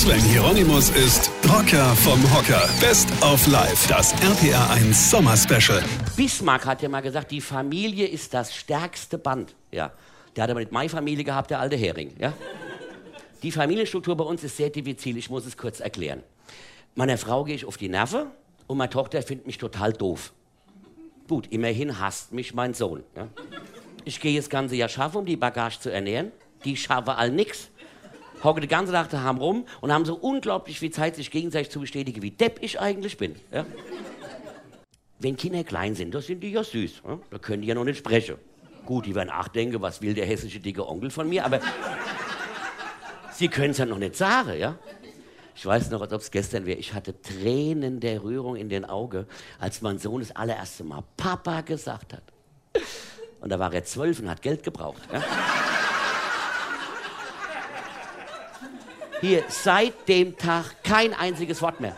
Sven Hieronymus ist Rocker vom Hocker. Best of Life, das RPR1 Sommer Special. Bismarck hat ja mal gesagt, die Familie ist das stärkste Band. Ja. Der hat aber nicht meine Familie gehabt, der alte Hering. Ja. Die Familienstruktur bei uns ist sehr diffizil, ich muss es kurz erklären. Meiner Frau gehe ich auf die Nerven und meine Tochter findet mich total doof. Gut, immerhin hasst mich mein Sohn. Ja. Ich gehe das ganze Jahr schaffen, um die Bagage zu ernähren. Die schaffen all nix. Hocke den ganzen Tag daheim rum und haben so unglaublich viel Zeit, sich gegenseitig zu bestätigen, wie depp ich eigentlich bin. Ja. Wenn Kinder klein sind, da sind die ja süß. Ja. Da können die ja noch nicht sprechen. Gut, die werden nachdenken, was will der hässliche dicke Onkel von mir, aber sie können es ja noch nicht sagen, ja. Ich weiß noch, als ob es gestern wäre. Ich hatte Tränen der Rührung in den Augen, als mein Sohn das allererste Mal Papa gesagt hat. Und da war er zwölf und hat Geld gebraucht. Ja? Hier, seit dem Tag kein einziges Wort mehr.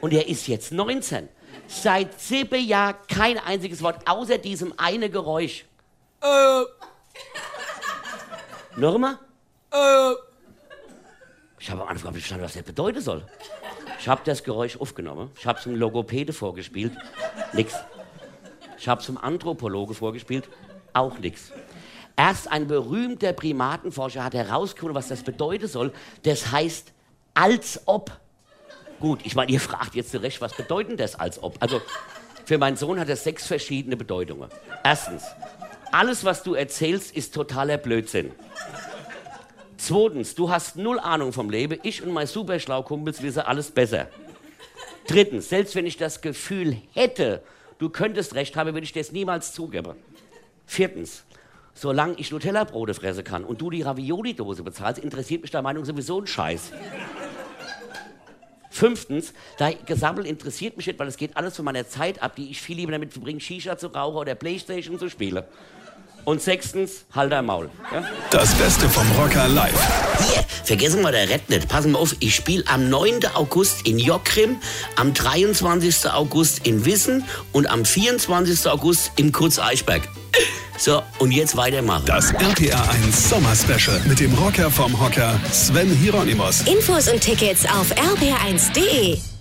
Und er ist jetzt 19. Seit sieben Jahren kein einziges Wort, außer diesem eine Geräusch. Äh. Norma? Äh. Ich habe am Anfang nicht verstanden, was das bedeuten soll. Ich habe das Geräusch aufgenommen. Ich habe es zum Logopäde vorgespielt. Nix. Ich habe es zum Anthropologe vorgespielt. Auch nix. Erst ein berühmter Primatenforscher hat herausgefunden, was das bedeuten soll. Das heißt als ob. Gut, ich meine, ihr fragt jetzt zurecht, was bedeutet das als ob? Also, für meinen Sohn hat das sechs verschiedene Bedeutungen. Erstens, alles, was du erzählst, ist totaler Blödsinn. Zweitens, du hast null Ahnung vom Leben. Ich und mein Superschlaukumpels wissen alles besser. Drittens, selbst wenn ich das Gefühl hätte, du könntest recht haben, würde ich das niemals zugeben. Viertens, solange ich Nutella-Brote fressen kann und du die Ravioli-Dose bezahlst, interessiert mich deine Meinung sowieso ein Scheiß. Fünftens, dein Gesammel interessiert mich nicht, weil es geht alles von meiner Zeit ab, die ich viel lieber damit verbringe, Shisha zu rauchen oder Playstation zu spielen. Und sechstens, halt dein Maul. Ja? Das Beste vom Rocker live. Hier, vergessen wir der Red nicht. Passen wir auf, ich spiele am 9. August in Jockrim, am 23. August in Wissen und am 24. August im Kurz Eichberg. So, und jetzt weitermachen. Das RPR 1 Sommer Special mit dem Rocker vom Hocker Sven Hieronymus. Infos und Tickets auf rpr1.de.